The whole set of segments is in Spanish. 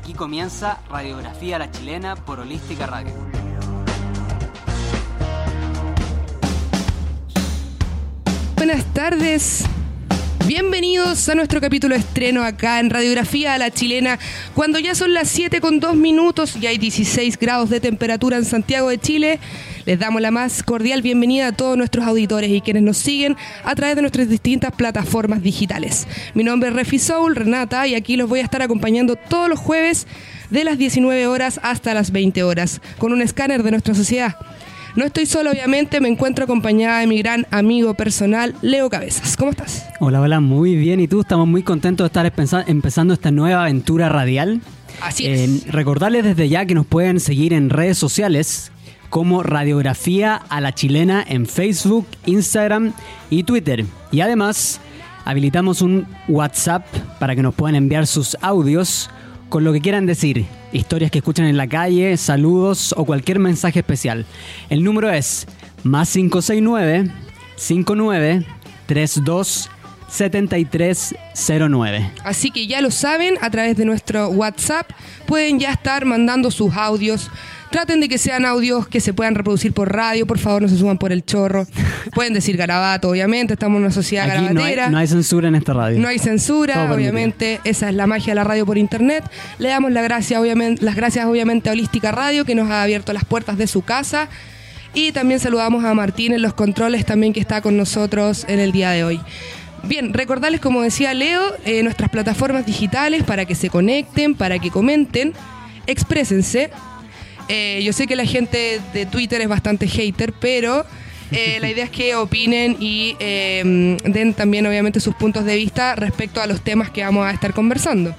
Aquí comienza Radiografía a la Chilena por Holística Radio. Buenas tardes. Bienvenidos a nuestro capítulo estreno acá en Radiografía a la Chilena, cuando ya son las 7 con 2 minutos y hay 16 grados de temperatura en Santiago de Chile. Les damos la más cordial bienvenida a todos nuestros auditores y quienes nos siguen a través de nuestras distintas plataformas digitales. Mi nombre es Refi Soul, Renata, y aquí los voy a estar acompañando todos los jueves de las 19 horas hasta las 20 horas, con un escáner de nuestra sociedad. No estoy solo, obviamente, me encuentro acompañada de mi gran amigo personal, Leo Cabezas. ¿Cómo estás? Hola, hola, muy bien. ¿Y tú? Estamos muy contentos de estar empezando esta nueva aventura radial. Así es. Eh, recordarles desde ya que nos pueden seguir en redes sociales como Radiografía a la Chilena en Facebook, Instagram y Twitter. Y además, habilitamos un WhatsApp para que nos puedan enviar sus audios con lo que quieran decir, historias que escuchan en la calle, saludos o cualquier mensaje especial. El número es más 569 59 32 7309. Así que ya lo saben, a través de nuestro WhatsApp pueden ya estar mandando sus audios Traten de que sean audios que se puedan reproducir por radio, por favor, no se suban por el chorro. Pueden decir garabato, obviamente, estamos en una sociedad garabatera. No hay, censura en esta radio. No hay censura, obviamente, esa es la magia de la radio por internet. Le damos la gracia, obviamente, las gracias, obviamente, a Holística Radio, que nos ha abierto las puertas de su casa. Y también saludamos a Martín en los controles también que está con nosotros en el día de hoy. Bien, recordarles, como decía Leo, eh, nuestras plataformas digitales para que se conecten, para que comenten, exprésense eh, yo sé que la gente de Twitter es bastante hater, pero eh, la idea es que opinen y eh, den también obviamente sus puntos de vista respecto a los temas que vamos a estar conversando.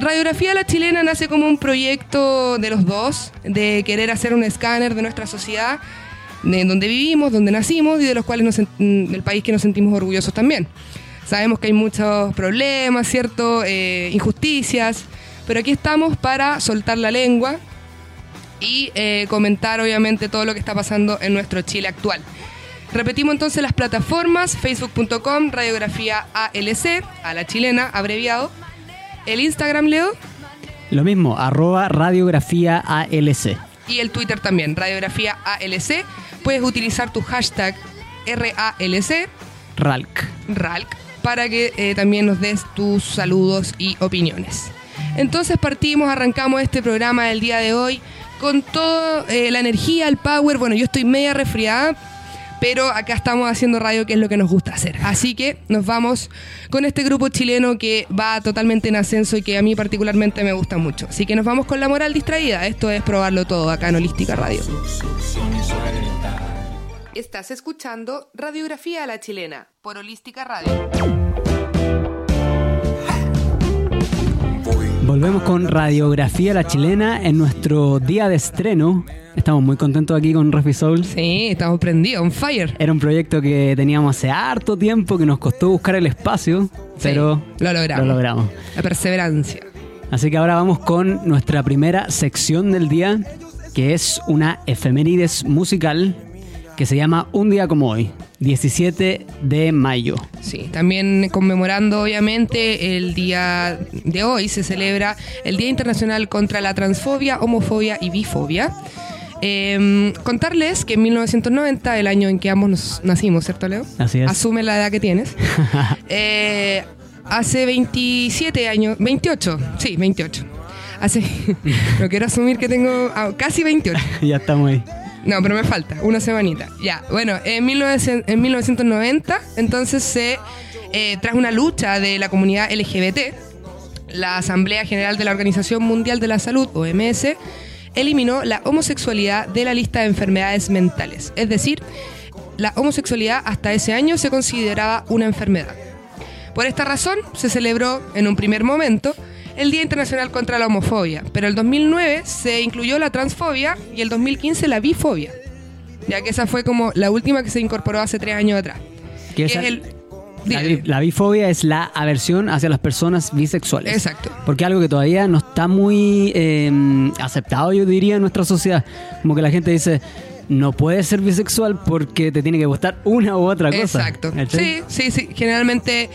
Radiografía La Chilena nace como un proyecto de los dos, de querer hacer un escáner de nuestra sociedad, de donde vivimos, donde nacimos y de los cuales del país que nos sentimos orgullosos también. Sabemos que hay muchos problemas, ¿cierto? injusticias, pero aquí estamos para soltar la lengua, y eh, comentar obviamente todo lo que está pasando en nuestro Chile actual. Repetimos entonces las plataformas, facebook.com, radiografía ALC, a la chilena, abreviado. El Instagram, Leo. Lo mismo, arroba radiografía ALC. Y el Twitter también, radiografía ALC. Puedes utilizar tu hashtag RALC. RALC. RALC, para que eh, también nos des tus saludos y opiniones. Entonces partimos, arrancamos este programa del día de hoy con toda eh, la energía, el power. Bueno, yo estoy media resfriada, pero acá estamos haciendo radio, que es lo que nos gusta hacer. Así que nos vamos con este grupo chileno que va totalmente en ascenso y que a mí particularmente me gusta mucho. Así que nos vamos con la moral distraída. Esto es probarlo todo acá en Holística Radio. Estás escuchando Radiografía a la Chilena por Holística Radio. Volvemos con Radiografía La Chilena en nuestro día de estreno. Estamos muy contentos aquí con Refi Soul. Sí, estamos prendidos, on fire. Era un proyecto que teníamos hace harto tiempo, que nos costó buscar el espacio, pero lo logramos. lo logramos. La perseverancia. Así que ahora vamos con nuestra primera sección del día, que es una efemérides musical que se llama Un día como hoy, 17 de mayo. Sí, también conmemorando obviamente el día de hoy se celebra el Día Internacional contra la Transfobia, Homofobia y Bifobia. Em, contarles que en 1990, el año en que ambos nacimos, ¿cierto, Leo? Así es. Asume la edad que tienes. Eh, hace 27 años, 28, sí, 28. Hace, no quiero asumir que tengo ah, casi 28. ya estamos ahí. No, pero me falta, una semanita. Ya, bueno, en, 1990 entonces se, eh, tras una lucha de la comunidad LGBT, la Asamblea General de la Organización Mundial de la Salud, OMS, eliminó la homosexualidad de la lista de enfermedades mentales. Es decir, la homosexualidad hasta ese año se consideraba una enfermedad. Por esta razón, se celebró en un primer momento el Día Internacional contra la Homofobia, pero el 2009 se incluyó la transfobia y el 2015 la bifobia, ya que esa fue como la última que se incorporó hace tres años atrás. ¿Qué es el, la, bifobia es la aversión hacia las personas bisexuales. Exacto. Porque es algo que todavía no está muy em, aceptado, yo diría, en nuestra sociedad. Como que la gente dice, no puedes ser bisexual porque te tiene que gustar una u otra cosa. Exacto. Sí, sí, sí. Generalmente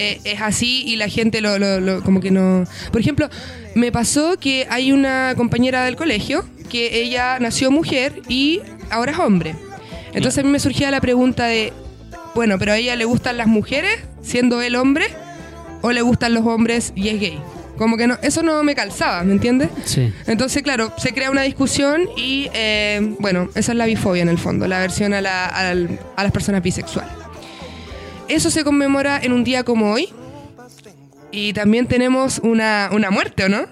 eh, es así y la gente lo, lo, como que no... Por ejemplo, me pasó que hay una compañera del colegio que ella nació mujer y ahora es hombre. Entonces a mí me surgía la pregunta de, bueno, pero a ella le gustan las mujeres siendo él hombre o le gustan los hombres y es gay. Como que no, eso no me calzaba, ¿me entiendes? Sí. Entonces, claro, se crea una discusión y, eh, bueno, esa es la bifobia en el fondo, la aversión a, la, a, a las personas bisexuales. Eso se conmemora en un día como hoy. Y también tenemos una, una muerte, ¿o no?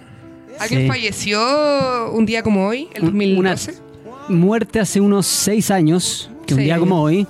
¿Alguien Sí. falleció un día como hoy, el Un- 2012? Una muerte hace unos seis años, que un Sí. día como hoy,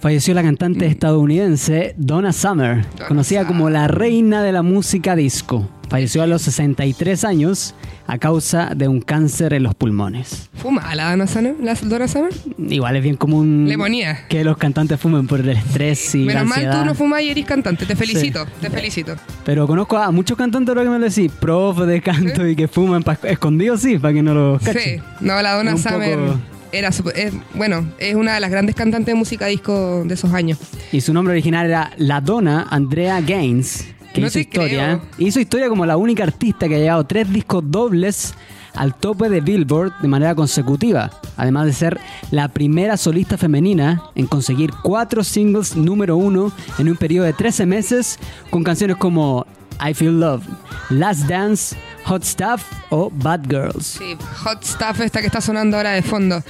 falleció la cantante estadounidense Donna Summer, Donna conocida como la reina de la música disco. Falleció a los 63 años a causa de un cáncer en los pulmones. ¿Fuma la Donna Summer? ¿La Donna Summer? Igual es bien común Le ponía. que los cantantes fumen por el estrés y la Menos mal ansiedad. tú no fumas y eres cantante. Te felicito, te felicito. Pero conozco a muchos cantantes ahora que me lo decís, profe de canto y que fuman escondidos, sí, para que no los cachen. Sí, no, la Donna Summer poco- era es- bueno, es una de las grandes cantantes de música disco de esos años. Y su nombre original era La Donna Andrea Gaines, que No hizo historia. creo. Hizo historia como la única artista que ha llevado tres discos dobles al tope de Billboard de manera consecutiva, además de ser la primera solista femenina en conseguir cuatro singles número uno en un periodo de 13 meses con canciones como I Feel Love, Last Dance, Hot Stuff o Bad Girls. Sí, Hot Stuff esta que está sonando ahora de fondo.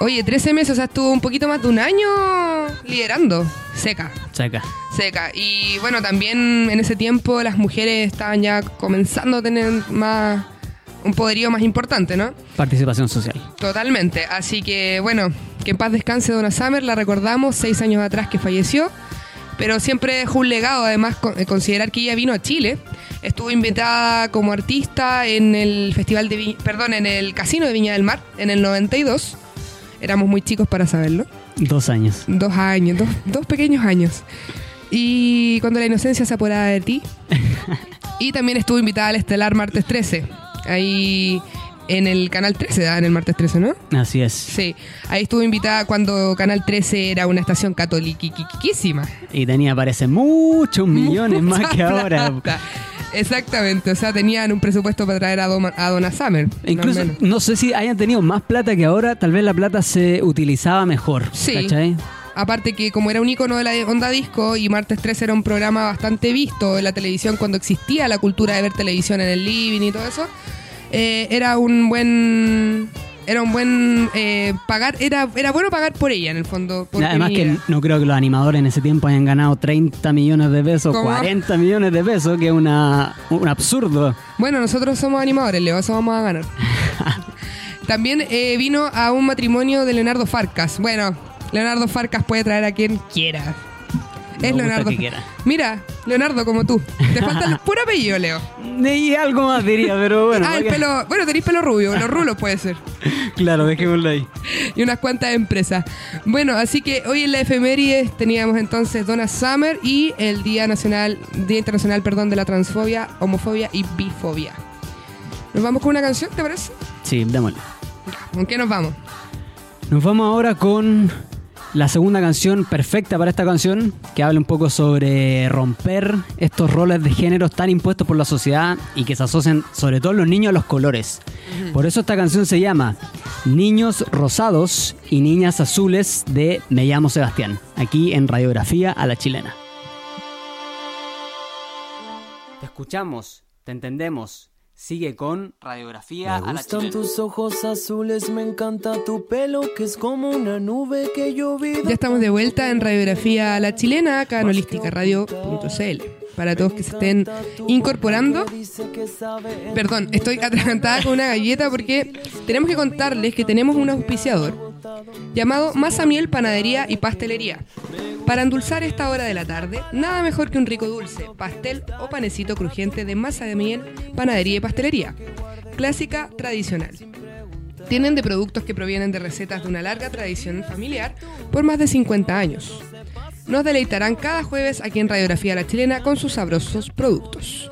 Oye, 13 meses, o sea, estuvo un poquito más de un año liderando. Seca, Checa. seca. Y bueno, también en ese tiempo las mujeres estaban ya comenzando a tener más un poderío más importante, ¿no? Participación social. Totalmente. Así que, bueno, que en paz descanse Donna Summer. La recordamos seis años atrás que falleció. Pero siempre dejó un legado, además, con- considerar que ella vino a Chile. Estuvo invitada como artista en el Festival de Vi- perdón, en el Casino de Viña del Mar en el 92. Éramos muy chicos para saberlo. Dos años. Dos años, dos, dos pequeños años. Y cuando la inocencia se apoderaba de ti. Y también estuvo invitada al Estelar Martes 13. Ahí en el Canal 13, ¿da? en el Martes 13, ¿no? Así es. Sí, ahí estuvo invitada cuando Canal 13 era una estación catoliquísima. Y tenía, parece, muchos millones más que ahora. Exactamente, o sea, tenían un presupuesto para traer a, Doma- a Donna Summer. Incluso, no sé si hayan tenido más plata que ahora, tal vez la plata se utilizaba mejor. Sí. ¿Cachai? Aparte que como era un icono de la onda disco y Martes 13 era un programa bastante visto en la televisión cuando existía la cultura de ver televisión en el living y todo eso, eh, era un buen... Era un buen eh, pagar, era, era bueno pagar por ella en el fondo. Además que no creo que los animadores en ese tiempo hayan ganado 30 millones de pesos, ¿Cómo? 40 millones de pesos, que es una, un absurdo. Bueno, nosotros somos animadores, Leo, eso vamos a ganar. También eh, vino a un matrimonio de Leonardo Farcas. Bueno, Leonardo Farcas puede traer a quien quiera. Me Es Leonardo. que quiera. Mira, Leonardo como tú. Te falta el puro apellido, Leo. Y algo más diría, pero bueno. ah, el pelo. Bueno, tenéis pelo rubio, los rulos puede ser. Claro, dejémoslo ahí. Y unas cuantas empresas. Bueno, así que hoy en la efemérides teníamos entonces Donna Summer y el Día Nacional, Día Internacional, perdón, de la transfobia, homofobia y bifobia. Nos vamos con una canción, ¿te parece? Sí, démosle. ¿Con qué nos vamos? Nos vamos ahora con la segunda canción perfecta para esta canción, que habla un poco sobre romper estos roles de género tan impuestos por la sociedad y que se asocian sobre todo los niños a los colores. Por eso esta canción se llama Niños Rosados y Niñas Azules de Me llamo Sebastián, aquí en Radiografía a la Chilena. Te escuchamos, te entendemos. Sigue con Radiografía Me gustan tus ojos azules, me encanta tu pelo que es como una nube que yo vi. Ya estamos de vuelta en Radiografía a la Chilena, acá en holísticaradio.cl. Para todos que se estén incorporando. Perdón, estoy atragantada con una galleta porque tenemos que contarles que tenemos un auspiciador llamado Masa Miel Panadería y Pastelería. Para endulzar esta hora de la tarde, nada mejor que un rico dulce, pastel o panecito crujiente de masa de miel, panadería y pastelería. Clásica, tradicional. Tienen de productos que provienen de recetas de una larga tradición familiar por más de 50 años. Nos deleitarán cada jueves aquí en Radiografía La Chilena con sus sabrosos productos.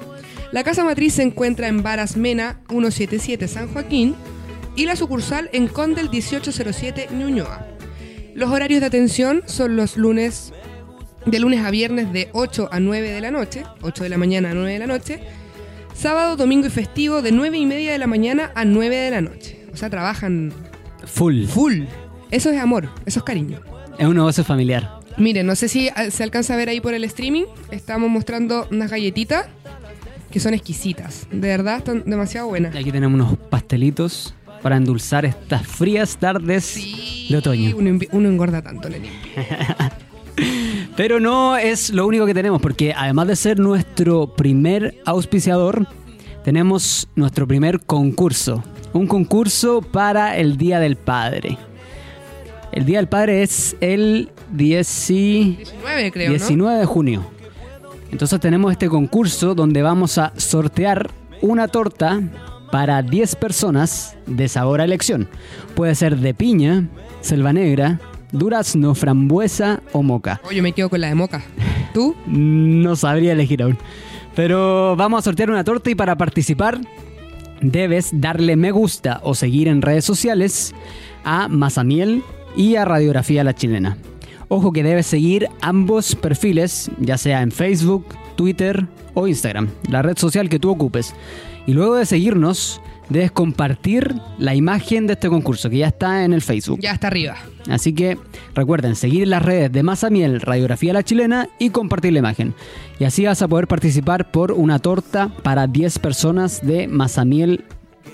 La casa matriz se encuentra en Varas Mena 177 San Joaquín y la sucursal en Condel 1807 Ñuñoa. Los horarios de atención son los lunes de lunes a viernes de 8 a 9 de la noche, 8 de la mañana a 9 de la noche. Sábado, domingo y festivo de 9 y media de la mañana a 9 de la noche. O sea, trabajan Full. full. Eso es amor, eso es cariño. Es un negocio familiar. Miren, no sé si ah, se alcanza a ver ahí por el streaming. Estamos mostrando unas galletitas que son exquisitas. De verdad, están demasiado buenas. Y aquí tenemos unos pastelitos para endulzar estas frías tardes de otoño. Uno, engorda tanto, Lenín. Pero no es lo único que tenemos, porque además de ser nuestro primer auspiciador, tenemos nuestro primer concurso. Un concurso para el Día del Padre. El Día del Padre es el 10 y- 19, creo, ¿no? 19 de junio. Entonces tenemos este concurso donde vamos a sortear una torta para 10 personas de sabor a elección. Puede ser de piña, selva negra, durazno, frambuesa o moca. Oye, me quedo con la de moca. ¿Tú? No sabría elegir aún. Pero vamos a sortear una torta y para participar debes darle me gusta o seguir en redes sociales a Mazamiel y a Radiografía La Chilena. Ojo que debes seguir ambos perfiles, ya sea en Facebook, Twitter o Instagram, la red social que tú ocupes. Y luego de seguirnos, debes compartir la imagen de este concurso que ya está en el Facebook. Ya está arriba. Así que recuerden seguir las redes de Mazamiel, Radiografía La Chilena y compartir la imagen. Y así vas a poder participar por una torta para 10 personas de Mazamiel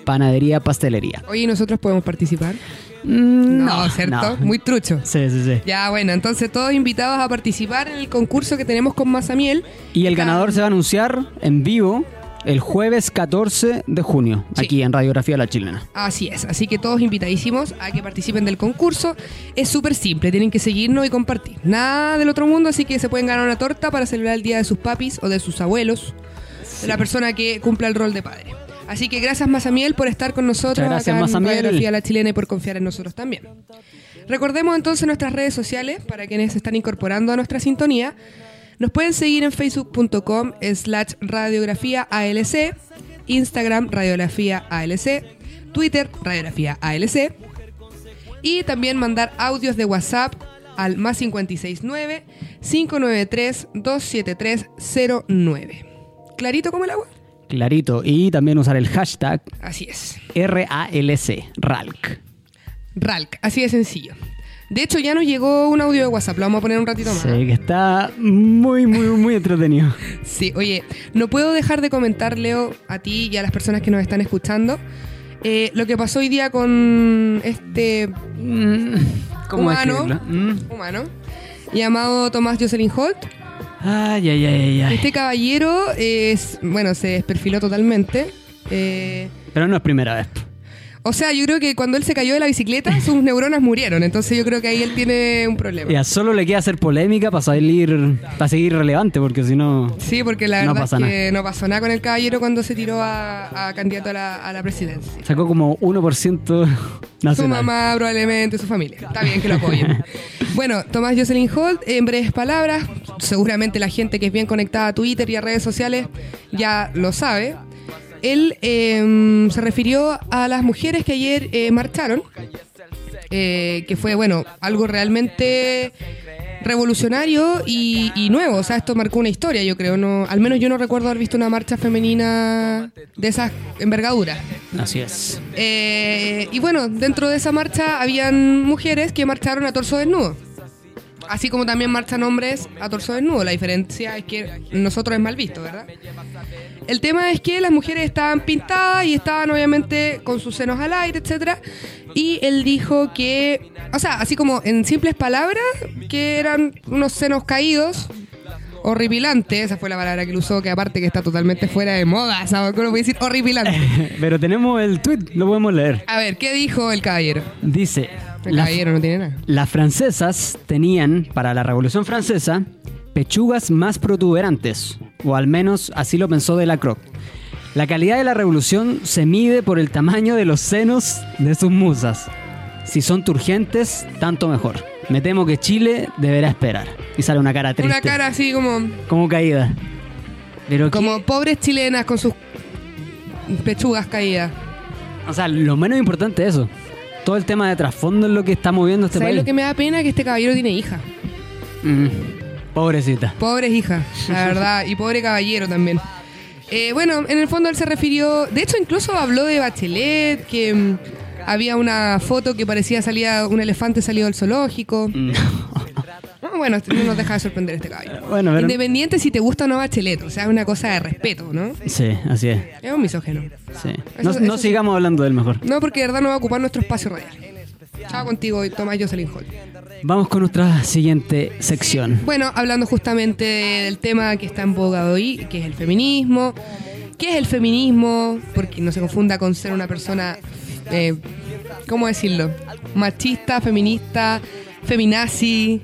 Panadería Pastelería. Oye, ¿y nosotros podemos participar? Mm, No, ¿cierto? Muy trucho. Sí, sí, sí. Ya, bueno, entonces todos invitados a participar en el concurso que tenemos con Mazamiel. Y el ganador se va a anunciar en vivo el jueves 14 de junio, Sí. aquí en Radiografía La Chilena. Así es, así que todos invitadísimos a que participen del concurso. Es súper simple, tienen que seguirnos y compartir. Nada del otro mundo, así que se pueden ganar una torta para celebrar el día de sus papis o de sus abuelos, de la persona que cumpla el rol de padre. Así que gracias Mazamiel por estar con nosotros Muchas gracias, acá en Mazamiel. Radiografía La Chilena y por confiar en nosotros también. Recordemos entonces nuestras redes sociales para quienes se están incorporando a nuestra sintonía. Nos pueden seguir en facebook.com slash radiografía ALC, Instagram radiografía ALC, Twitter radiografía ALC y también mandar audios de WhatsApp al más 569 593 27309. ¿Clarito como el agua? Clarito. Y también usar el hashtag Así es. RALC, RALC. Ralk, así de sencillo. De hecho, ya nos llegó un audio de WhatsApp, lo vamos a poner un ratito más. Sí, que está muy, muy, muy entretenido. Sí, oye, no puedo dejar de comentar, Leo, a ti y a las personas que nos están escuchando, eh, lo que pasó hoy día con este Mm, ¿Cómo humano? Mm. humano llamado Tomás Jocelyn Holt. Ay, ay, ay, ay, ay. Este caballero es, bueno, se desperfiló totalmente. eh, Pero no es primera vez. O sea, yo creo que cuando él se cayó de la bicicleta, sus neuronas murieron. Entonces yo creo que ahí él tiene un problema. Ya, solo le queda hacer polémica para salir, para seguir relevante, porque si no... Sí, porque la No verdad pasa es que no pasó nada con el caballero cuando se tiró a, a candidato a la, a la presidencia. Sacó como 1% Su nacional. mamá, probablemente, su familia. Está bien que lo apoyen. bueno, Tomás Jocelyn Holt, en breves palabras, seguramente la gente que es bien conectada a Twitter y a redes sociales ya lo sabe. Él eh, se refirió a las mujeres que ayer eh, marcharon, eh, que fue, bueno, algo realmente revolucionario y, y nuevo. O sea, esto marcó una historia, yo creo. No, al menos yo no recuerdo haber visto una marcha femenina de esas envergaduras. Así es. Eh, y bueno, dentro de esa marcha habían mujeres que marcharon a torso desnudo. Así como también marchan hombres a torso desnudo. La diferencia es que nosotros es mal visto, ¿verdad? El tema es que las mujeres estaban pintadas y estaban obviamente con sus senos al aire, etcétera. Y él dijo que, o sea, así como en simples palabras, que eran unos senos caídos, horripilantes, esa fue la palabra que él usó, que aparte que está totalmente fuera de moda, ¿sabes? ¿Cómo voy a decir? Horripilante. Pero tenemos el tweet, lo podemos leer. A ver, ¿qué dijo el caballero? Dice, El "Las- caballero no tiene nada. las francesas tenían, para la Revolución Francesa, pechugas más protuberantes, o al menos así lo pensó Delacroix. La calidad de la revolución se mide por el tamaño de los senos de sus musas. Si son turgentes, tanto mejor. Me temo que Chile deberá esperar. Y sale una cara triste. Una cara así como, Como caída. Pero como pobres chilenas con sus pechugas caídas. O sea, lo menos importante es eso. Todo el tema de trasfondo es lo que está moviendo este ¿Sabes país. lo que me da pena? Que este caballero tiene hija. Mm. Pobrecita. Pobres hijas, la verdad, y pobre caballero también. Eh, bueno, en el fondo él se refirió, de hecho incluso habló de Bachelet, que mm, había una foto que parecía salía un elefante salido del zoológico. Ah, Bueno, no nos deja de sorprender este caballo. Bueno, pero- Independiente si te gusta o no Bachelet, o sea, es una cosa de respeto, ¿no? Sí, así es. Es un misógeno. Sí. No, Eso- no eso sí. sigamos hablando del mejor. No, porque de verdad no va a ocupar nuestro espacio radial. Chao contigo, Tomás Jocelyn Hall. Vamos con nuestra siguiente sección. Bueno, hablando justamente del tema que está en boga hoy, que es el feminismo. ¿Qué es el feminismo? Porque no se confunda con ser una persona, eh, ¿cómo decirlo? Machista, feminista, feminazi.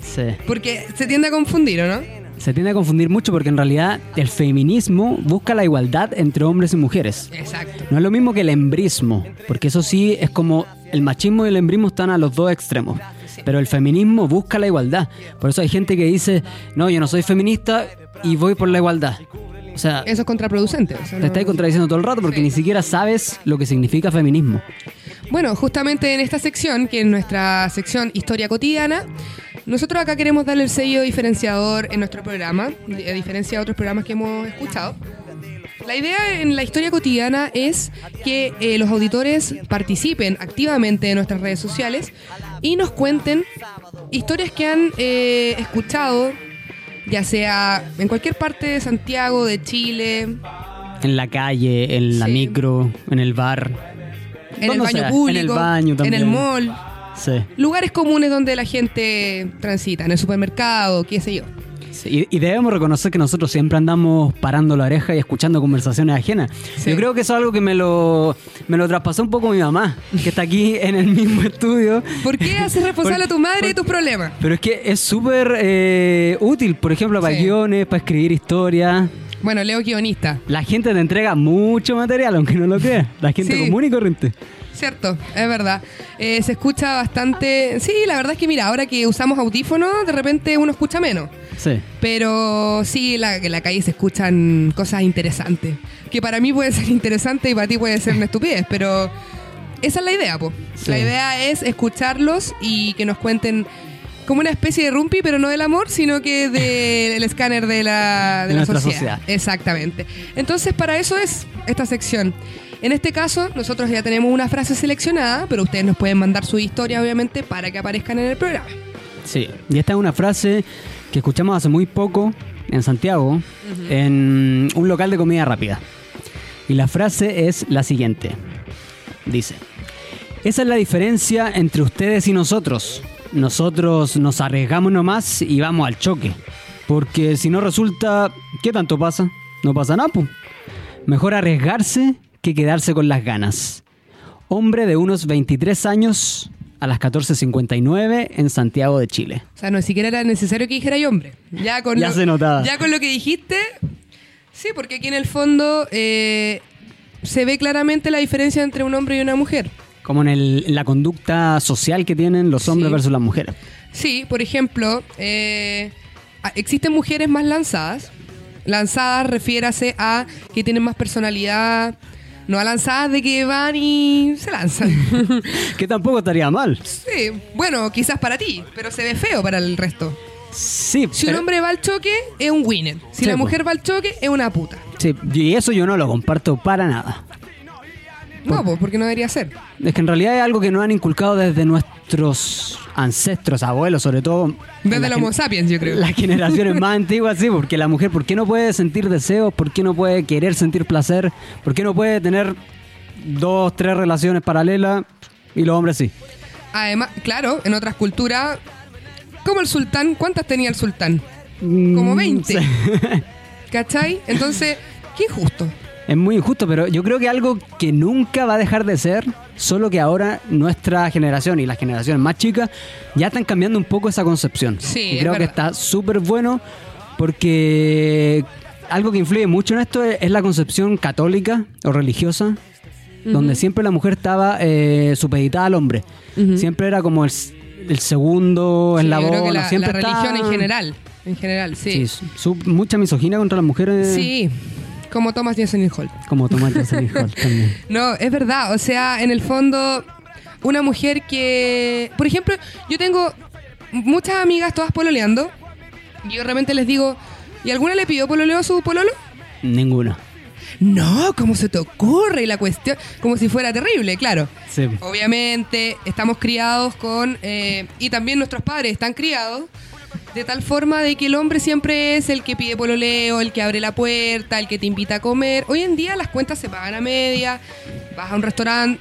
Sí. Porque se tiende a confundir, ¿o no? Se tiende a confundir mucho porque en realidad el feminismo busca la igualdad entre hombres y mujeres. Exacto. No es lo mismo que el embrismo, porque eso sí es como el machismo y el embrismo están a los dos extremos. Pero el feminismo busca la igualdad. Por eso hay gente que dice, no, yo no soy feminista y voy por la igualdad. O sea, Eso es contraproducente. o sea, te no- estáis contradiciendo todo el rato porque Sí. ni siquiera sabes lo que significa feminismo. Bueno, justamente en esta sección, que es nuestra sección Historia Cotidiana, nosotros acá queremos darle el sello diferenciador en nuestro programa, a diferencia de otros programas que hemos escuchado. La idea en la historia cotidiana es que eh, los auditores participen activamente en nuestras redes sociales y nos cuenten historias que han eh, escuchado, ya sea en cualquier parte de Santiago, de Chile, En la calle, en la Sí. micro, en el bar. en el baño sea, público, En el baño también. en el mall. Sí. lugares comunes donde la gente transita, en el supermercado, qué sé yo. Sí, Y, debemos reconocer que nosotros siempre andamos parando la oreja y escuchando conversaciones ajenas. Sí. Yo creo que eso es algo que me lo, me lo traspasó un poco mi mamá, que está aquí en el mismo estudio. ¿Por qué haces responsable a tu madre de tus problemas? Pero es que es súper eh, útil, por ejemplo, para Sí. guiones, para escribir historias. Bueno, Leo guionista, La gente te entrega mucho material, aunque no lo creas. La gente común y corriente. Cierto, es verdad. Eh, se escucha bastante... Sí, la verdad es que mira, ahora que usamos audífonos, de repente uno escucha menos. Sí. Pero sí, la, en la calle se escuchan cosas interesantes. Que para mí puede ser interesante y para ti puede ser una estupidez, pero esa es la idea, po. Sí. La idea es escucharlos y que nos cuenten como una especie de rumpi, pero no del amor, sino que del escáner de la, de De la sociedad. sociedad. Exactamente. Entonces, para eso es esta sección. En este caso, nosotros ya tenemos una frase seleccionada, pero ustedes nos pueden mandar su historia, obviamente, para que aparezcan en el programa. Sí, y esta es una frase que escuchamos hace muy poco en Santiago, en un local de comida rápida. Y la frase es la siguiente. Dice, esa es la diferencia entre ustedes y nosotros. Nosotros nos arriesgamos nomás y vamos al choque. Porque si no resulta, ¿qué tanto pasa? No pasa nada, pues. Mejor arriesgarse que quedarse con las ganas. Hombre de unos 23 años a las 14.59 en Santiago de Chile. O sea, no siquiera era necesario que dijera yo hombre. Ya con Ya lo, se notaba. Ya con lo que dijiste, sí, porque aquí en el fondo eh, se ve claramente la diferencia entre un hombre y una mujer. Como en, el- en la conducta social que tienen los hombres Sí. versus las mujeres. Sí, por ejemplo, eh, existen mujeres más lanzadas. Lanzadas refiérase a que tienen más personalidad, no a lanzadas de que van y se lanzan. Que tampoco estaría mal. sí, bueno, quizás para ti, pero se ve feo para el resto. Sí, Si un hombre va al choque, es un winner. Si Sí, la po. mujer va al choque, es una puta. sí, y eso yo no lo comparto para nada. No, pues, porque no debería ser. Es que en realidad es algo que nos han inculcado desde nuestros ancestros, abuelos, sobre todo. Desde el Homo sapiens, yo creo. Las generaciones más antiguas, sí, porque la mujer, ¿por qué no puede sentir deseos? ¿Por qué no puede querer sentir placer? ¿Por qué no puede tener dos, tres relaciones paralelas? Y los hombres sí. Además, claro, en otras culturas, como el sultán, ¿cuántas tenía el sultán? Como Mm, 20. sí. ¿Cachai? Entonces, qué injusto. Es muy injusto, pero yo creo que algo que nunca va a dejar de ser, solo que ahora nuestra generación y las generaciones más chicas ya están cambiando un poco esa concepción. Sí, y es creo que está súper bueno porque algo que influye mucho en esto es, es la concepción católica o religiosa, donde siempre la mujer estaba eh, supeditada al hombre. Siempre era como el, segundo Sí, yo eslabón. creo que la, siempre la religión en general. En general, sí. Sí, su- mucha misoginia contra las mujeres. Sí, como Thomas Jensen Hall. Como Tomás Jocelyn Hall también. No, es verdad. O sea, en el fondo, una mujer que. Por ejemplo, yo tengo muchas amigas todas pololeando. Y yo realmente les digo, ¿y alguna le pidió pololeo a su pololo? Ninguno. No, ¿cómo se te ocurre? Y la cuestión, como si fuera terrible, claro. Sí. Obviamente, estamos criados con, eh, y también nuestros padres están criados, de tal forma de que el hombre siempre es el que pide pololeo, el que abre la puerta, el que te invita a comer. Hoy en día las cuentas se pagan a media, vas a un restaurante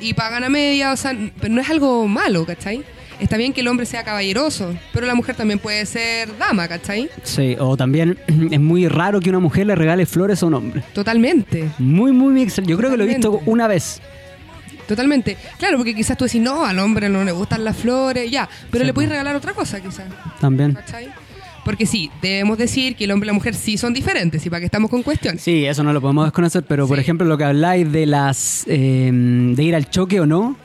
y pagan a media, o sea, pero no es algo malo, ¿cachai? Está bien que el hombre sea caballeroso, pero la mujer también puede ser dama, ¿cachai? Sí, o también es muy raro que una mujer le regale flores a un hombre. Totalmente. Muy, muy, muy extraño. Yo creo que lo he visto una vez. Totalmente. Claro, porque quizás tú decís, no, al hombre no le gustan las flores, ya, pero Sí, le puedes po. regalar otra cosa, quizás. También. ¿Cachai? Porque sí, debemos decir que el hombre y la mujer sí son diferentes, y para que estamos con cuestiones. Sí, eso no lo podemos desconocer, pero por ejemplo lo que habláis de las eh, de ir al choque o no,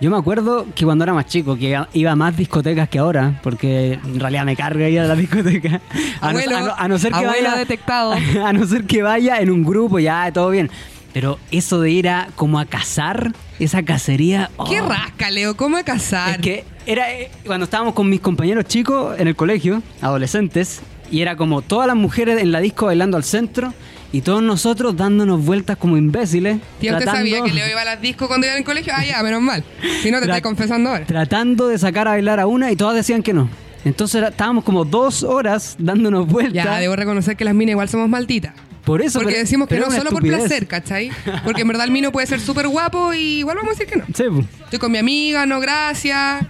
yo me acuerdo que cuando era más chico, que iba a más discotecas que ahora, porque en realidad me carga ir a la discoteca. A, no, a no- a no ser que vaya, detectado. A no ser que vaya en un grupo, ya todo bien. Pero eso de ir a como a cazar, esa cacería. ¿Qué oh, rasca, Leo? ¿Cómo a casar? Es que era eh, cuando estábamos con mis compañeros chicos en el colegio, adolescentes, y era como todas las mujeres en la disco bailando al centro y todos nosotros dándonos vueltas como imbéciles. ¿usted tratando- sabía que Leo iba a las discos cuando iba en el colegio? Ah, ya, menos mal. Si no, te Tra- estoy confesando ahora. Tratando de sacar a bailar a una y todas decían que no. Entonces estábamos como dos horas dándonos vueltas. Ya, debo reconocer que las minas igual somos malditas. Por eso. Porque pero- decimos que pero no solo por placer, ¿cachai? Porque en verdad el mino puede ser súper guapo y igual vamos a decir que no. Sí, pues. Estoy con mi amiga, no gracias.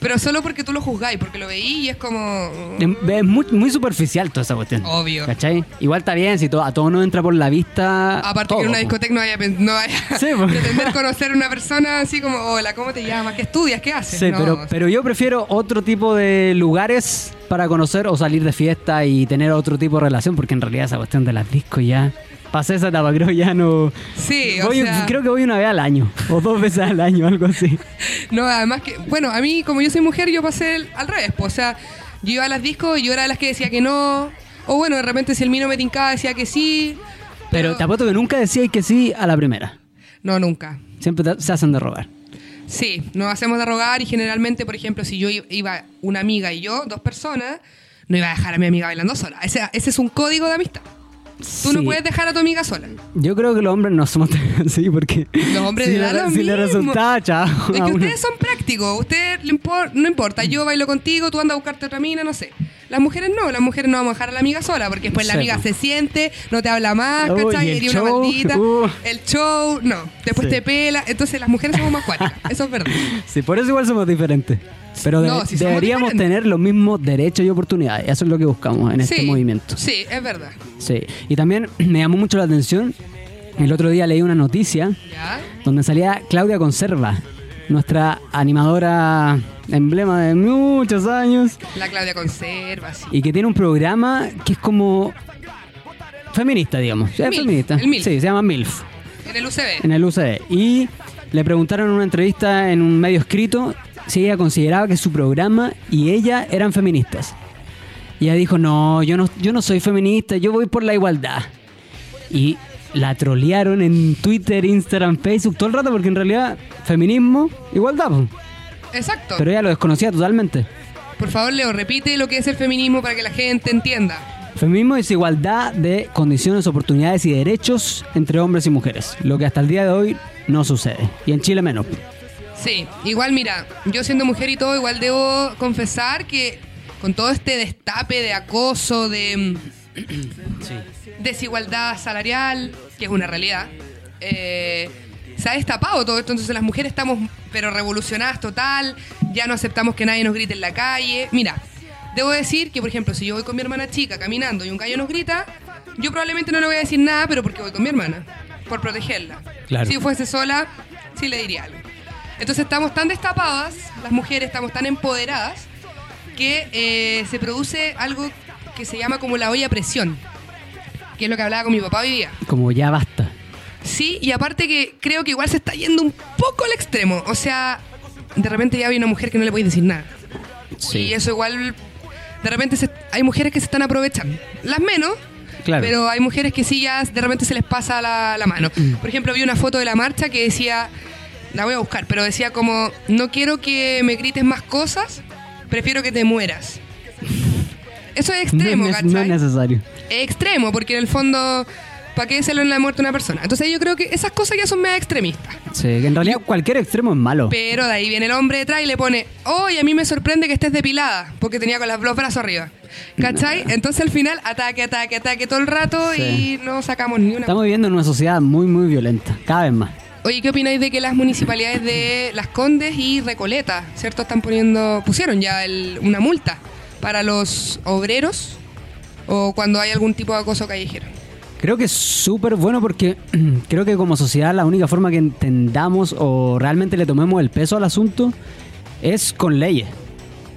Pero solo porque tú lo juzgáis, porque lo veí y es como... Es, es muy, muy superficial toda esa cuestión. Obvio. ¿Cachai? Igual está bien si to- a todos nos entra por la vista. Aparte todo, que en una discoteca no vaya, no vaya Sí, a pretender conocer a una persona así como, hola, ¿cómo te llamas? ¿Qué estudias? ¿Qué haces? Sí, No, pero, o sea, pero yo prefiero otro tipo de lugares para conocer o salir de fiesta y tener otro tipo de relación, porque en realidad esa cuestión de las discos ya. Pasé esa etapa, creo ya no. Sí, o sea... Creo que voy una vez al año, o dos veces al año, algo así. No, además que, bueno, a mí como yo soy mujer, yo pasé el- al revés, pues, o sea, yo iba a las discos y yo era de las que decía que no, o bueno, de repente si el mino me tincaba decía que sí, Pero te apuesto que nunca decíais que sí a la primera. No, nunca. Siempre te- se hacen de rogar. Sí, nos hacemos de rogar y generalmente, por ejemplo, si yo iba una amiga y yo, dos personas, no iba a dejar a mi amiga bailando sola. Ese, ese es un código de amistad. Tú no puedes dejar a tu amiga sola. Yo creo que los hombres no somos tan así, porque. Los hombres si le lo si le resultaba, chao. Es que ustedes son prácticos, usted no importa, yo bailo contigo, tú andas a buscarte otra mina, no sé. Las mujeres no, las mujeres no vamos a dejar a la amiga sola, porque después la amiga se siente, no te habla más, Uy, ¿cachai? y el Eres una show, maldita. uh. El show, no. Después Sí. te pela. Entonces las mujeres somos más cuáticas, eso es verdad. Sí, por eso igual somos diferentes. Pero de- No, deberíamos tener los mismos derechos y oportunidades. Eso es lo que buscamos en este movimiento. Sí, es verdad. Sí. Y también me llamó mucho la atención. El otro día leí una noticia ¿Ya? donde salía Claudia Conserva, nuestra animadora emblema de muchos años, La Claudia conserva, sí. y que tiene un programa que es como feminista, digamos. Es MILF, feminista. el MILF. Sí, se llama MILF. En el UCB. en el UCD. Y le preguntaron en una entrevista en un medio escrito si ella consideraba que su programa y ella eran feministas. Y ella dijo, no, yo no, yo no soy feminista, yo voy por la igualdad. Y la trolearon en Twitter, Instagram, Facebook todo el rato porque en realidad feminismo, igualdad. po. Exacto. Pero ella lo desconocía totalmente. Por favor, Leo, repite lo que es el feminismo para que la gente entienda. Feminismo es igualdad de condiciones, oportunidades y derechos entre hombres y mujeres. Lo que hasta el día de hoy no sucede. Y en Chile menos. Sí, igual mira, yo siendo mujer y todo, igual debo confesar que con todo este destape de acoso, de mm, desigualdad salarial, que es una realidad, eh, se ha destapado todo esto, entonces las mujeres estamos pero revolucionadas total, ya no aceptamos que nadie nos grite en la calle. Mira, debo decir que, por ejemplo, si yo voy con mi hermana chica caminando y un gallo nos grita, yo probablemente no le voy a decir nada, pero porque voy con mi hermana, por protegerla. Claro. Si fuese sola, sí le diría algo. Entonces estamos tan destapadas, las mujeres estamos tan empoderadas, que eh, se produce algo que se llama como la olla a presión, que es lo que hablaba con mi papá hoy día. Como ya basta. Sí, y aparte que creo que igual se está yendo un poco al extremo. O sea, de repente ya hay una mujer que no le podéis decir nada. Y eso igual, de repente se- hay mujeres que se están aprovechando. Las menos, Claro. pero hay mujeres que sí ya de repente se les pasa la, la mano. Por ejemplo, vi una foto de la marcha que decía, la voy a buscar, pero decía como, no quiero que me grites más cosas, prefiero que te mueras. Eso es extremo, no es, ¿cachai? no es necesario. Es extremo, porque en el fondo, ¿para qué se le la muerte a una persona? Entonces yo creo que esas cosas ya son medio extremistas. Sí, que en realidad cualquier extremo es malo. Pero de ahí viene el hombre detrás y le pone, oye, a mí me sorprende que estés depilada, porque tenía con las- los brazos arriba. ¿Cachai? Entonces al final, ataque, ataque, ataque todo el rato Sí. y no sacamos ni una. Estamos viviendo en una sociedad muy, muy violenta, cada vez más. Oye, ¿qué opináis de que las municipalidades de Las Condes y Recoleta, ¿cierto? Están poniendo, pusieron ya el- una multa para los obreros o cuando hay algún tipo de acoso callejero? Creo que es súper bueno porque creo que como sociedad la única forma que entendamos o realmente le tomemos el peso al asunto es con leyes.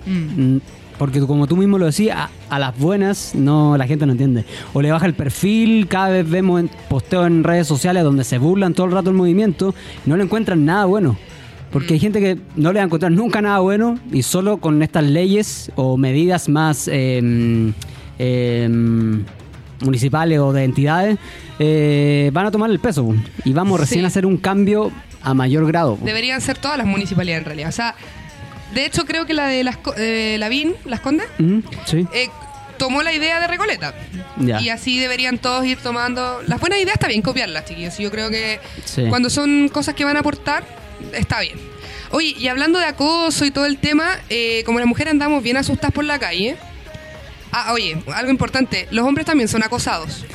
Mm, Porque como tú mismo lo decías, a, a las buenas no la gente no entiende. O le baja el perfil, cada vez vemos posteos en redes sociales donde se burlan todo el rato el movimiento y no le encuentran nada bueno. Porque hay gente que no le va a encontrar nunca nada bueno y solo con estas leyes o medidas más em, em, municipales o de entidades eh, van a tomar el peso y vamos recién Sí. a hacer un cambio a mayor grado. Deberían ser todas las municipalidades en realidad. O sea, de hecho creo que la de las, Lavín, Las Condes, Ujú, sí. eh, tomó la idea de Recoleta. Ya. Y así deberían todos ir tomando... Las buenas ideas está bien copiarlas, chiquillos. Yo creo que Sí. cuando son cosas que van a aportar, está bien. Oye, y hablando de acoso y todo el tema, eh, como las mujeres andamos bien asustadas por la calle. Ah, oye, algo importante, los hombres también son acosados.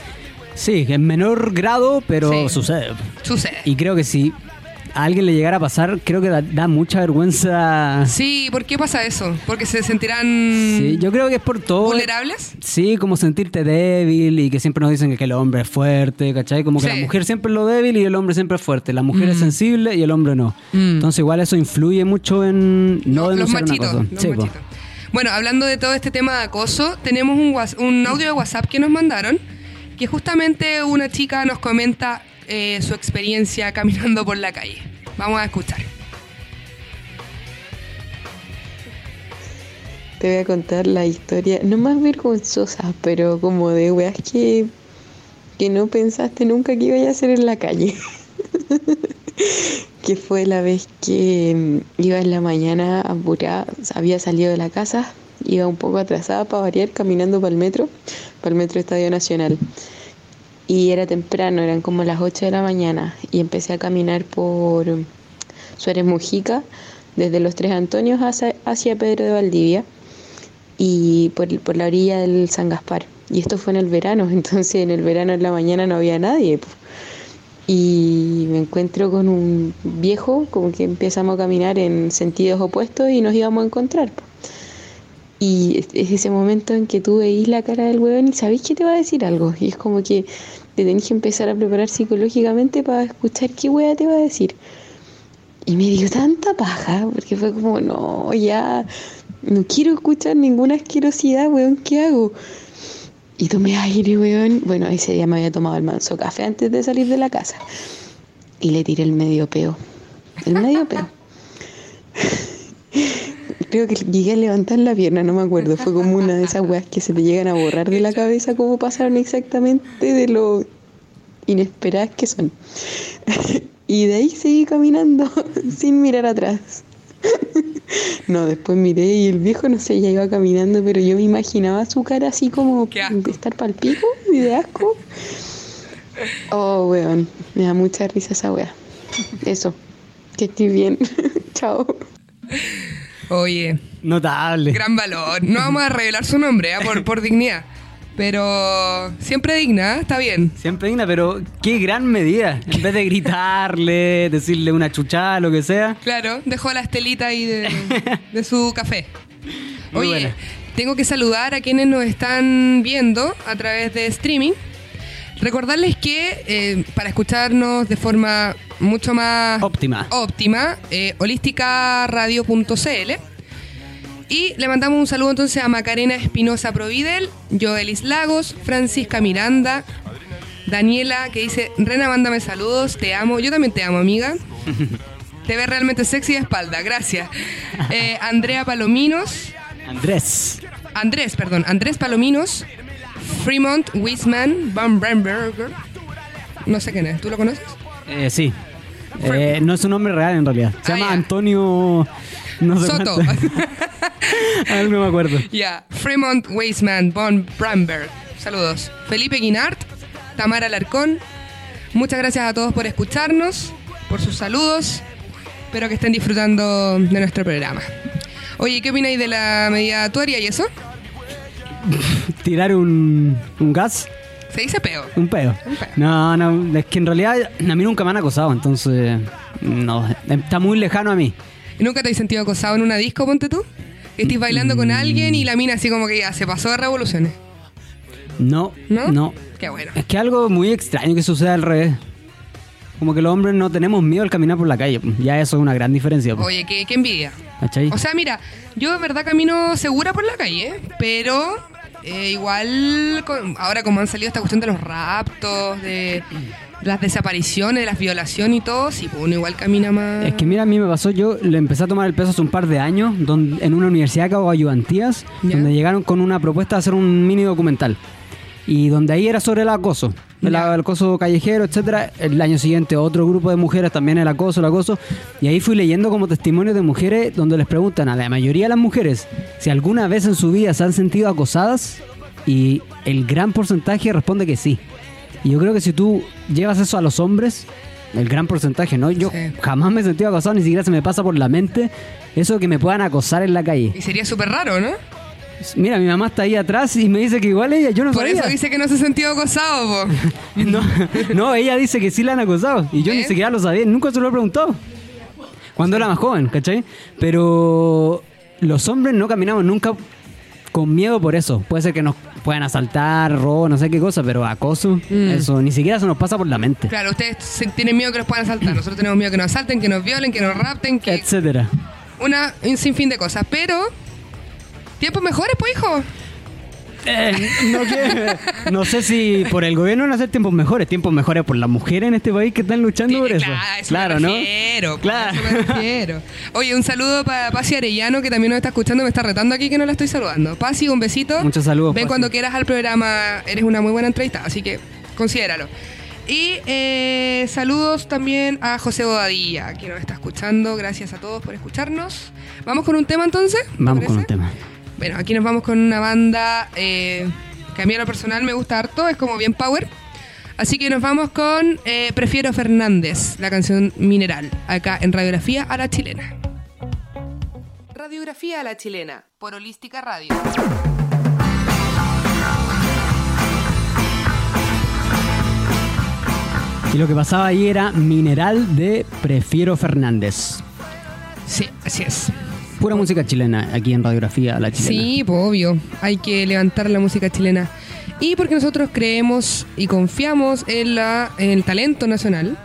Sí, en menor grado, pero Sí. sucede. Sucede. Y creo que si a alguien le llegara a pasar, creo que da, da mucha vergüenza. Sí, ¿por qué pasa eso? Porque se sentirán Sí, yo creo que es por todo. vulnerables. Sí, como sentirte débil y que siempre nos dicen que el hombre es fuerte, ¿cachai? Como que Sí. la mujer siempre es lo débil y el hombre siempre es fuerte. La mujer es sensible y el hombre no. Mm. Entonces igual eso influye mucho en no los denunciar una machitos. cosa. los Sí, machitos. Bueno, hablando de todo este tema de acoso, tenemos un audio de WhatsApp que nos mandaron, que justamente una chica nos comenta eh, su experiencia caminando por la calle. Vamos a escuchar. Te voy a contar la historia, no más vergonzosa, pero como de weas que, que no pensaste nunca que iba a hacer en la calle. que fue la vez que mm, iba en la mañana apurada, había salido de la casa, iba un poco atrasada para variar, caminando para el metro, para el metro Estadio Nacional. Y era temprano, eran como las 8 de la mañana, y empecé a caminar por Suárez Mujica, desde los Tres Antonios hacia, hacia Pedro de Valdivia y por, por la orilla del San Gaspar. Y esto fue en el verano, entonces en el verano en la mañana no había nadie. Y me encuentro con un viejo, como que empezamos a caminar en sentidos opuestos y nos íbamos a encontrar. Y es ese momento en que tú veís la cara del huevón y sabéis que te va a decir algo. Y es como que te tenés que empezar a preparar psicológicamente para escuchar qué hueá te va a decir. Y me dio tanta paja, porque fue como, no, ya, no quiero escuchar ninguna asquerosidad, weón, ¿qué hago? Y tomé aire, weón. Bueno, ese día me había tomado el manso café antes de salir de la casa. Y le tiré el medio peo. El medio peo. Creo que llegué a levantar la pierna, no me acuerdo. Fue como una de esas weas que se te llegan a borrar de la cabeza cómo pasaron exactamente de lo inesperadas que son. Y de ahí seguí caminando sin mirar atrás. No, después miré y el viejo, no sé, ya iba caminando, pero yo me imaginaba su cara así como de estar pal pico y de asco. Oh, weón, me da mucha risa esa wea. Eso, que estoy bien. Chao. Oye, Notable. gran valor. No vamos a revelar su nombre ¿ah? por, por dignidad, pero siempre digna, ¿ah? está bien. Siempre digna, pero qué gran medida. En vez de gritarle, decirle una chuchada, lo que sea. Claro, dejó la estelita ahí de, de su café. Muy Oye, buena. tengo que saludar a quienes nos están viendo a través de streaming. Recordarles que eh, para escucharnos de forma mucho más Óptima. óptima, eh, holísticaradio.cl. Y le mandamos un saludo entonces a Macarena Espinosa Providel, Joelis Lagos, Francisca Miranda, Daniela que dice, Rena, mándame saludos, te amo. Yo también te amo, amiga. Te ves realmente sexy de espalda, gracias. Eh, Andrea Palominos, Andrés. Andrés, perdón, Andrés Palominos, Fremont Wiseman, Van Bremberger. No sé quién es, ¿tú lo conoces? Eh, sí. Eh, no es un nombre real en realidad. Se Ah, llama. Antonio. No sé Soto. cuánto. A ver, no me acuerdo. Ya, Fremont Weisman, Von Bramberg. Saludos. Felipe Guinart, Tamara Larcón. Muchas gracias a todos por escucharnos, por sus saludos. Espero que estén disfrutando de nuestro programa. Oye, ¿qué opináis de la medida tuaria y eso? Tirar un, un gas, Se dice peo. un pedo. Un peo. No, no, es que en realidad a mí nunca me han acosado, entonces no, está muy lejano a mí. ¿Y ¿Nunca te has sentido acosado en una disco, ponte tú? Que estés bailando con alguien y la mina así como que ya se pasó de revoluciones. No, ¿No? no. Qué bueno. Es que algo muy extraño que sucede al revés. Como que los hombres no tenemos miedo al caminar por la calle. Ya eso es una gran diferencia. po, Oye, qué, qué envidia. O sea, mira, yo de verdad camino segura por la calle, pero eh, igual con- ahora como han salido esta cuestión de los raptos, de las desapariciones, de las violaciones y todo, sí, pues uno igual camina más... Es que mira, a mí me pasó, yo le empecé a tomar el peso hace un par de años donde, en una universidad que hago ayudantías, Ya. donde llegaron con una propuesta de hacer un mini documental. Y donde ahí era sobre el acoso, el, acoso callejero, etcétera. El año siguiente otro grupo de mujeres también el acoso, el acoso. Y ahí fui leyendo como testimonios de mujeres donde les preguntan a la mayoría de las mujeres si alguna vez en su vida se han sentido acosadas y el gran porcentaje responde que sí. Y yo creo que si tú llevas eso a los hombres, el gran porcentaje, ¿no? Yo Sí. jamás me he sentido acosado, ni siquiera se me pasa por la mente eso de que me puedan acosar en la calle. Y sería súper raro, ¿no? Mira, mi mamá está ahí atrás y me dice que igual ella, yo no Por sabía. eso dice que no se ha sentido acosado, po. No, no, ella dice que sí la han acosado y yo ni ¿Ves? siquiera lo sabía, nunca se lo he preguntado. Cuando era más joven, ¿cachai? Pero los hombres no caminamos nunca con miedo por eso. Puede ser que nos puedan asaltar, robo, no sé qué cosa, pero acoso, Mm. eso ni siquiera se nos pasa por la mente, Claro, ustedes tienen miedo que nos puedan asaltar, nosotros tenemos miedo que nos asalten, que nos violen, que nos rapten, que... etcétera. Una, un sinfín de cosas, pero... Tiempos mejores, pues, hijo. Eh, no, que- no sé si por el gobierno van a hacer tiempos mejores, tiempos mejores por las mujeres en este país que están luchando por eso. Claro, eso claro, me refiero, Claro. eso me refiero. Oye, un saludo para Pasi Arellano, que también nos está escuchando, me está retando aquí que no la estoy saludando. Pasi, un besito. Muchos saludos, Ven Pasi. cuando quieras al programa, eres una muy buena entrevista, así que considéralo. Y eh, saludos también a José Bodadilla, que nos está escuchando. Gracias a todos por escucharnos. ¿Vamos con un tema entonces? ¿Te Vamos con un tema. Bueno, aquí nos vamos con una banda eh, que a mí a lo personal me gusta harto, es como bien power. Así que nos vamos con eh, Prefiero Fernández, la canción Mineral, acá en Radiografía a la Chilena. Radiografía a la Chilena, por Holística Radio. Y lo que pasaba ahí era Mineral de Prefiero Fernández. Sí, así es. Pura música chilena aquí en Radiografía La Chilena. Sí, pues obvio, hay que levantar la música chilena. Y porque nosotros creemos y confiamos en, la, en el talento nacional,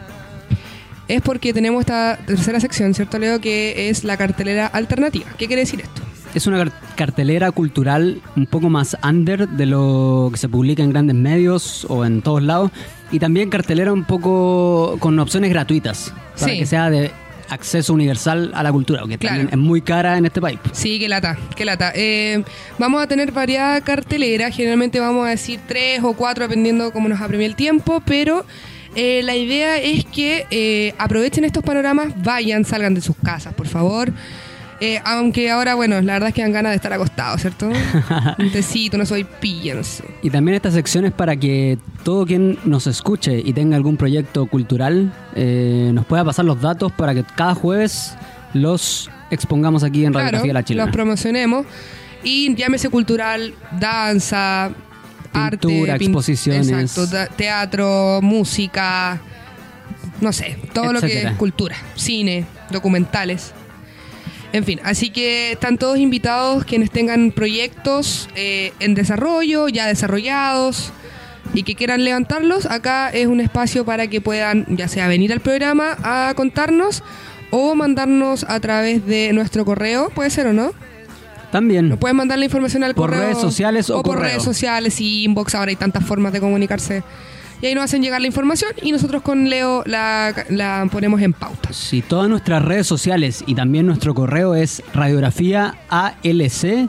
es porque tenemos esta tercera sección, ¿cierto, Leo? Que es la cartelera alternativa. ¿Qué quiere decir esto? Es una car- cartelera cultural un poco más under de lo que se publica en grandes medios o en todos lados. Y también cartelera un poco con opciones gratuitas. Para Sí. que sea de acceso universal a la cultura, que Claro. también es muy cara en este país. Sí, qué lata, qué lata. Eh, vamos a tener variada cartelera, generalmente vamos a decir tres o cuatro dependiendo cómo nos apremie el tiempo, pero eh, la idea es que eh, aprovechen estos panoramas, vayan, salgan de sus casas, por favor. Eh, aunque ahora, bueno, la verdad es que dan ganas de estar acostados, ¿cierto? Un tecito, no soy sé. Y también esta sección es para que todo quien nos escuche y tenga algún proyecto cultural eh, nos pueda pasar los datos para que cada jueves los expongamos aquí en Radiografía La Chilena. los promocionemos. Y llámese cultural, danza, arte, Pintura, pin- exposiciones. exacto, teatro, música, no sé, todo lo que Etcétera. es cultura, cine, documentales. En fin, así que están todos invitados quienes tengan proyectos eh, en desarrollo, ya desarrollados y que quieran levantarlos. Acá es un espacio para que puedan, ya sea venir al programa a contarnos o mandarnos a través de nuestro correo, puede ser o no. También. Nos pueden mandar la información al Por correo. redes sociales o por correo. redes sociales y inbox. Ahora hay tantas formas de comunicarse. Y ahí nos hacen llegar la información y nosotros con Leo la, la ponemos en pauta. Sí, todas nuestras redes sociales y también nuestro correo es radiografía ALC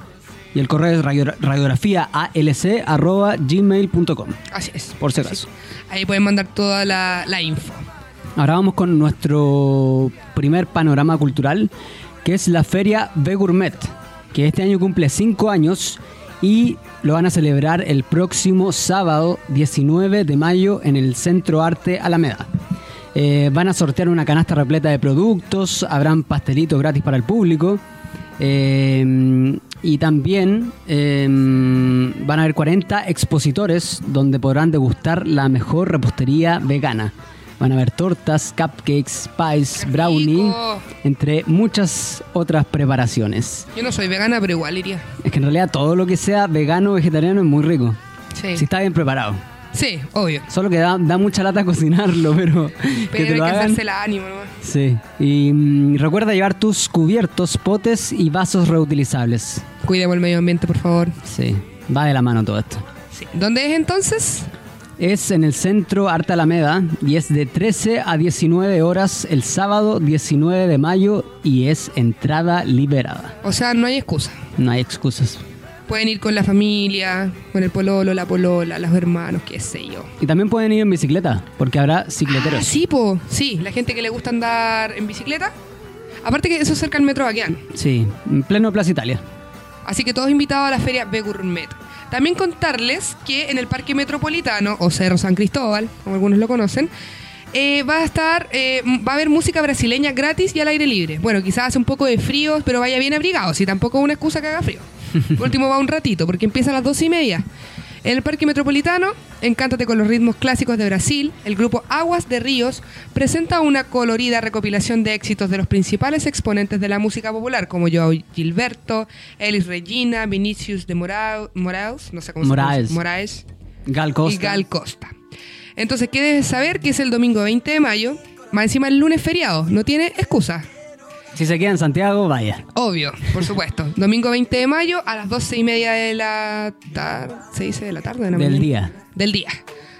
y el correo es radio- radiografía ALC arroba gmail.com, Así es. por si acaso. Ahí pueden mandar toda la, la info. Ahora vamos con nuestro primer panorama cultural, que es la Feria B Gourmet, que este año cumple 5 años y lo van a celebrar el próximo sábado 19 de mayo en el Centro Arte Alameda. Eh, van a sortear una canasta repleta de productos, habrán pastelitos gratis para el público. eh, y también eh, van a haber 40 expositores donde podrán degustar la mejor repostería vegana. Van a haber tortas, cupcakes, pies, ¡Qué brownie, entre muchas otras preparaciones. Yo no soy vegana, pero igual iría. Es que en realidad todo lo que sea vegano o vegetariano es muy rico. Sí. Si está bien preparado. Sí, obvio. Solo que da, da mucha lata cocinarlo, pero, que Pero te hay lo que hagan. hacerse la ánimo. Sí. Y mm, recuerda llevar tus cubiertos, potes y vasos reutilizables. Cuidemos el medio ambiente, por favor. Sí. Va de la mano todo esto. Sí. ¿Dónde es entonces? Es en el centro Arte Alameda y es de 13 a 19 horas el sábado 19 de mayo y es entrada liberada. O sea, no hay excusa. No hay excusas. Pueden ir con la familia, con el pololo, la polola, los hermanos, qué sé yo. Y también pueden ir en bicicleta, porque habrá cicleteros. Ah, sí, po. Sí, la gente que le gusta andar en bicicleta. Aparte que eso es cerca del metro Baquián. Sí, en pleno Plaza Italia. Así que todos invitados a la feria B Gourmet. También contarles que en el Parque Metropolitano, o Cerro San Cristóbal, como algunos lo conocen, eh, va a estar, eh, va a haber música brasileña gratis y al aire libre. Bueno, quizás hace un poco de frío, pero vaya bien abrigado, si tampoco es una excusa que haga frío. Por último va un ratito, porque empieza a las dos y media. En el Parque Metropolitano, encántate con los ritmos clásicos de Brasil, el grupo Aguas de Ríos presenta una colorida recopilación de éxitos de los principales exponentes de la música popular, como Joao Gilberto, Elis Regina, Vinicius de Morao- Moraes, no sé cómo Moraes. se pronuncia, Moraes Gal Costa. y Gal Costa. Entonces, ¿qué debes saber? Que es el domingo 20 de mayo, más encima el lunes feriado, no tiene excusa. Si se queda en Santiago, vaya. Obvio, por supuesto. Domingo 20 de mayo a las 12 y media de la tarde. ¿Se dice de la tarde? de la Del mañana? día. Del día.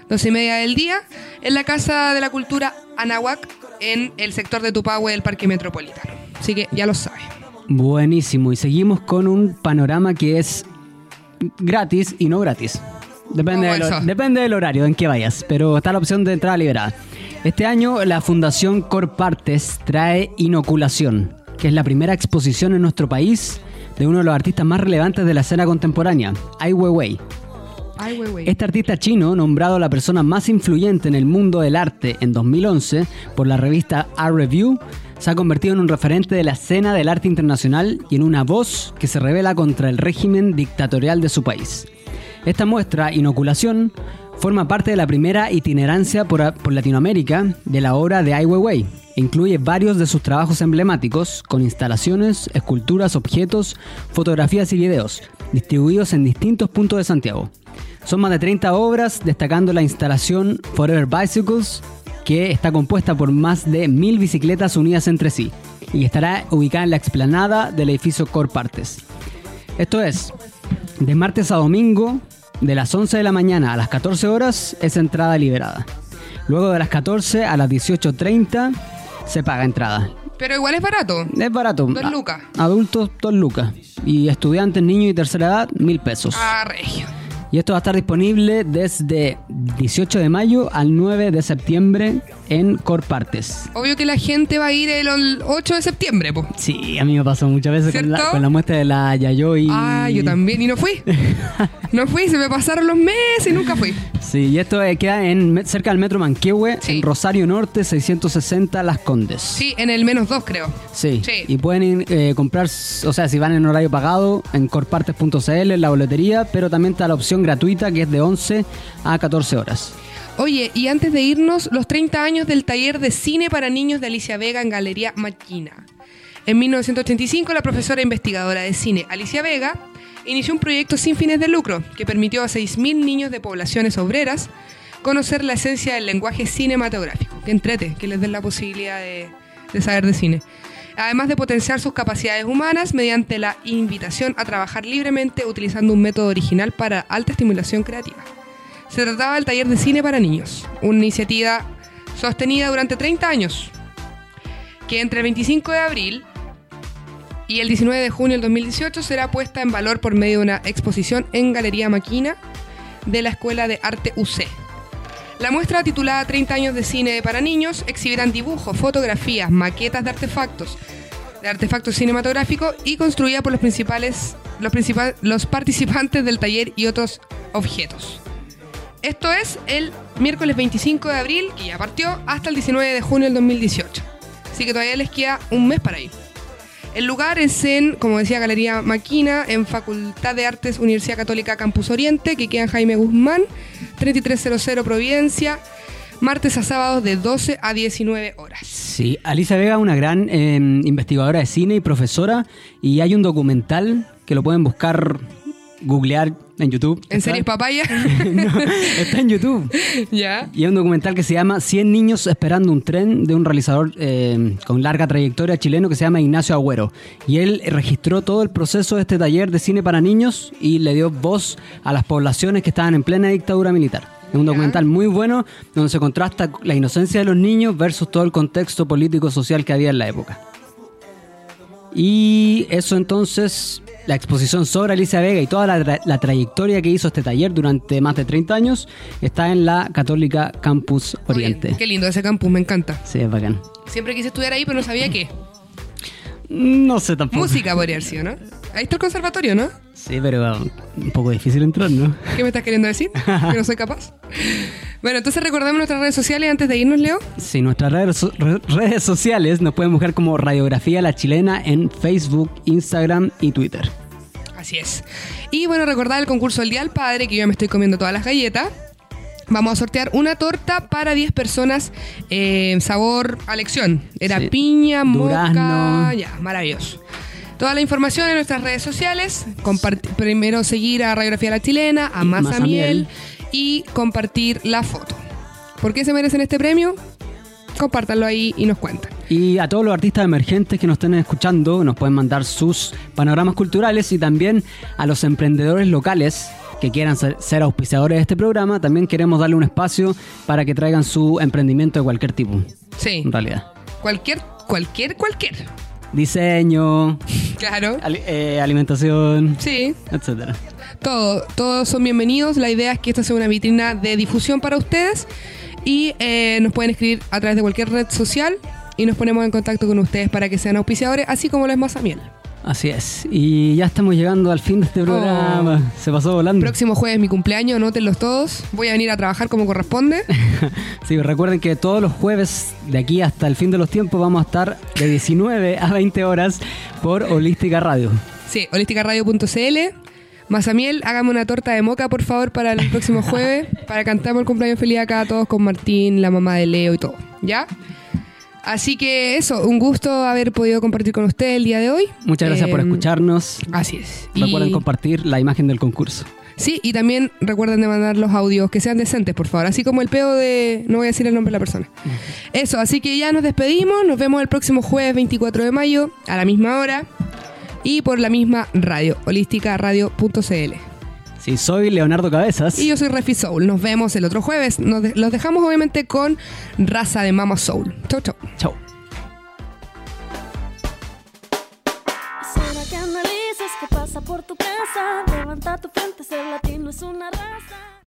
12 y media del día en la Casa de la Cultura Anahuac en el sector de Tupahue del Parque Metropolitano. Así que ya lo sabes. Buenísimo. Y seguimos con un panorama que es gratis y no gratis. Depende, depende del horario en que vayas, pero está la opción de entrada liberada. Este año la Fundación Corpartes trae Inoculación, que es la primera exposición en nuestro país de uno de los artistas más relevantes de la escena contemporánea, Ai Weiwei. Este artista chino, nombrado la persona más influyente en el mundo del arte en 2011 por la revista Art Review, se ha convertido en un referente de la escena del arte internacional y en una voz que se revela contra el régimen dictatorial de su país. Esta muestra, Inoculación, forma parte de la primera itinerancia por, Latinoamérica de la obra de Ai Weiwei incluye varios de sus trabajos emblemáticos con instalaciones, esculturas, objetos, fotografías y videos, distribuidos en distintos puntos de Santiago. Son más de 30 obras, destacando la instalación Forever Bicycles, que está compuesta por más de mil bicicletas unidas entre sí y estará ubicada en la explanada del edificio Corpartes. Esto es, de martes a domingo, de las 11 de la mañana a las 14 horas, es entrada liberada. Luego de las 14 a las 18.30 se paga entrada. Pero igual es barato. Es barato. Dos lucas. Adultos, dos lucas. Y estudiantes, niños y tercera edad, mil pesos. Ah, regio. Y esto va a estar disponible desde 18 de mayo al 9 de septiembre en Corpartes. Obvio que la gente va a ir el 8 de septiembre, po. Sí, a mí me pasó muchas veces con la, con la muestra de la Yayoi. Ah, yo también. Y no fui. No fui, se me pasaron los meses y nunca fui. Sí, y esto eh, queda en, cerca del metro Manquehue, Sí. en Rosario Norte, 660 Las Condes. Sí, en el menos dos, creo. Sí. Sí. Y pueden eh, comprar, o sea, si van en horario pagado, en corpartes.cl, en la boletería, pero también está la opción gratuita que es de 11 a 14 horas. Oye, y antes de irnos, los 30 años del taller de cine para niños de Alicia Vega en Galería Maquina. En 1985, la profesora investigadora de cine Alicia Vega inició un proyecto sin fines de lucro que permitió a 6.000 niños de poblaciones obreras conocer la esencia del lenguaje cinematográfico. Que entrete, que les den la posibilidad de, de saber de cine. Además de potenciar sus capacidades humanas mediante la invitación a trabajar libremente utilizando un método original para alta estimulación creativa. Se trataba del taller de cine para niños, una iniciativa sostenida durante 30 años, que entre el 25 de abril y el 19 de junio del 2018 será puesta en valor por medio de una exposición en Galería Maquina de la Escuela de Arte UC. La muestra titulada 30 años de cine para niños exhibirán dibujos, fotografías, maquetas de artefactos, de artefactos cinematográficos y construida por los principales los, los participantes del taller y otros objetos. Esto es el miércoles 25 de abril, que ya partió, hasta el 19 de junio del 2018. Así que todavía les queda un mes para ir. El lugar es en, como decía, Galería Maquina, en Facultad de Artes, Universidad Católica Campus Oriente, que queda en Jaime Guzmán, 3300 Providencia, martes a sábados de 12 a 19 horas. Sí, Alicia Vega es una gran eh, investigadora de cine y profesora, y hay un documental que lo pueden buscar, googlear en YouTube. ¿En series papaya? no, está en YouTube. ya. Y hay un documental que se llama 100 niños esperando un tren de un realizador eh, con larga trayectoria chileno que se llama Ignacio Agüero. Y él registró todo el proceso de este taller de cine para niños y le dio voz a las poblaciones que estaban en plena dictadura militar. Es un documental muy bueno donde se contrasta la inocencia de los niños versus todo el contexto político social que había en la época. Y eso entonces, la exposición sobre Alicia Vega y toda la, la, trayectoria que hizo este taller durante más de 30 años está en la Católica Campus Oriente. Oye, qué lindo ese campus, me encanta. Sí, es bacán. Siempre quise estudiar ahí, pero no sabía qué. No sé tampoco. Música podría haber sido, ¿no? Ahí está el conservatorio, ¿no? Sí, pero um, un poco difícil entrar, ¿no? ¿Qué me estás queriendo decir? ¿Que no soy capaz? Bueno, entonces recordamos nuestras redes sociales antes de irnos, Leo. Sí, nuestras redes, redes sociales nos pueden buscar como Radiografía La Chilena en Facebook, Instagram y Twitter. Así es. Y bueno, recordar el concurso del Día del Padre, que yo me estoy comiendo todas las galletas. Vamos a sortear una torta para 10 personas, eh, sabor a elección. Era sí. piña, Durazno. moca, ya, maravilloso. Toda la información en nuestras redes sociales. Compart primero seguir a Radiografía La Chilena, a Masa Miel y compartir la foto. ¿Por qué se merecen este premio? Compártanlo ahí y nos cuentan. Y a todos los artistas emergentes que nos estén escuchando, nos pueden mandar sus panoramas culturales y también a los emprendedores locales que quieran ser, ser, auspiciadores de este programa, también queremos darle un espacio para que traigan su emprendimiento de cualquier tipo. Sí. En realidad. Cualquier, cualquier, cualquier. Diseño. Claro. Eh, alimentación. Sí. Etcétera. Todo, todos son bienvenidos. La idea es que esta sea una vitrina de difusión para ustedes y eh, nos pueden escribir a través de cualquier red social y nos ponemos en contacto con ustedes para que sean auspiciadores, así como lo es Mazamiel. Así es. Y ya estamos llegando al fin de este programa. Oh. Se pasó volando. Próximo jueves mi cumpleaños, anótenlos todos. Voy a venir a trabajar como corresponde. sí, recuerden que todos los jueves de aquí hasta el fin de los tiempos vamos a estar de 19 a 20 horas por Holística Radio. Sí, holísticaradio.cl. Mazamiel, hágame una torta de moca, por favor, para el próximo jueves, para cantamos el cumpleaños feliz acá todos con Martín, la mamá de Leo y todo. ¿Ya? Así que eso, un gusto haber podido compartir con usted el día de hoy. Muchas gracias eh, por escucharnos. Así es. Recuerden y... compartir la imagen del concurso. Sí, y también recuerden de mandar los audios que sean decentes, por favor. Así como el peo de. No voy a decir el nombre de la persona. Eso, así que ya nos despedimos. Nos vemos el próximo jueves 24 de mayo a la misma hora y por la misma radio, holísticaradio.cl. Sí, soy Leonardo Cabezas. Y yo soy Refi Soul. Nos vemos el otro jueves. Nos de los dejamos obviamente con Raza de Mama Soul. Chau, chau. Chau. que pasa por tu casa. Levanta tu frente, ser latino es una raza.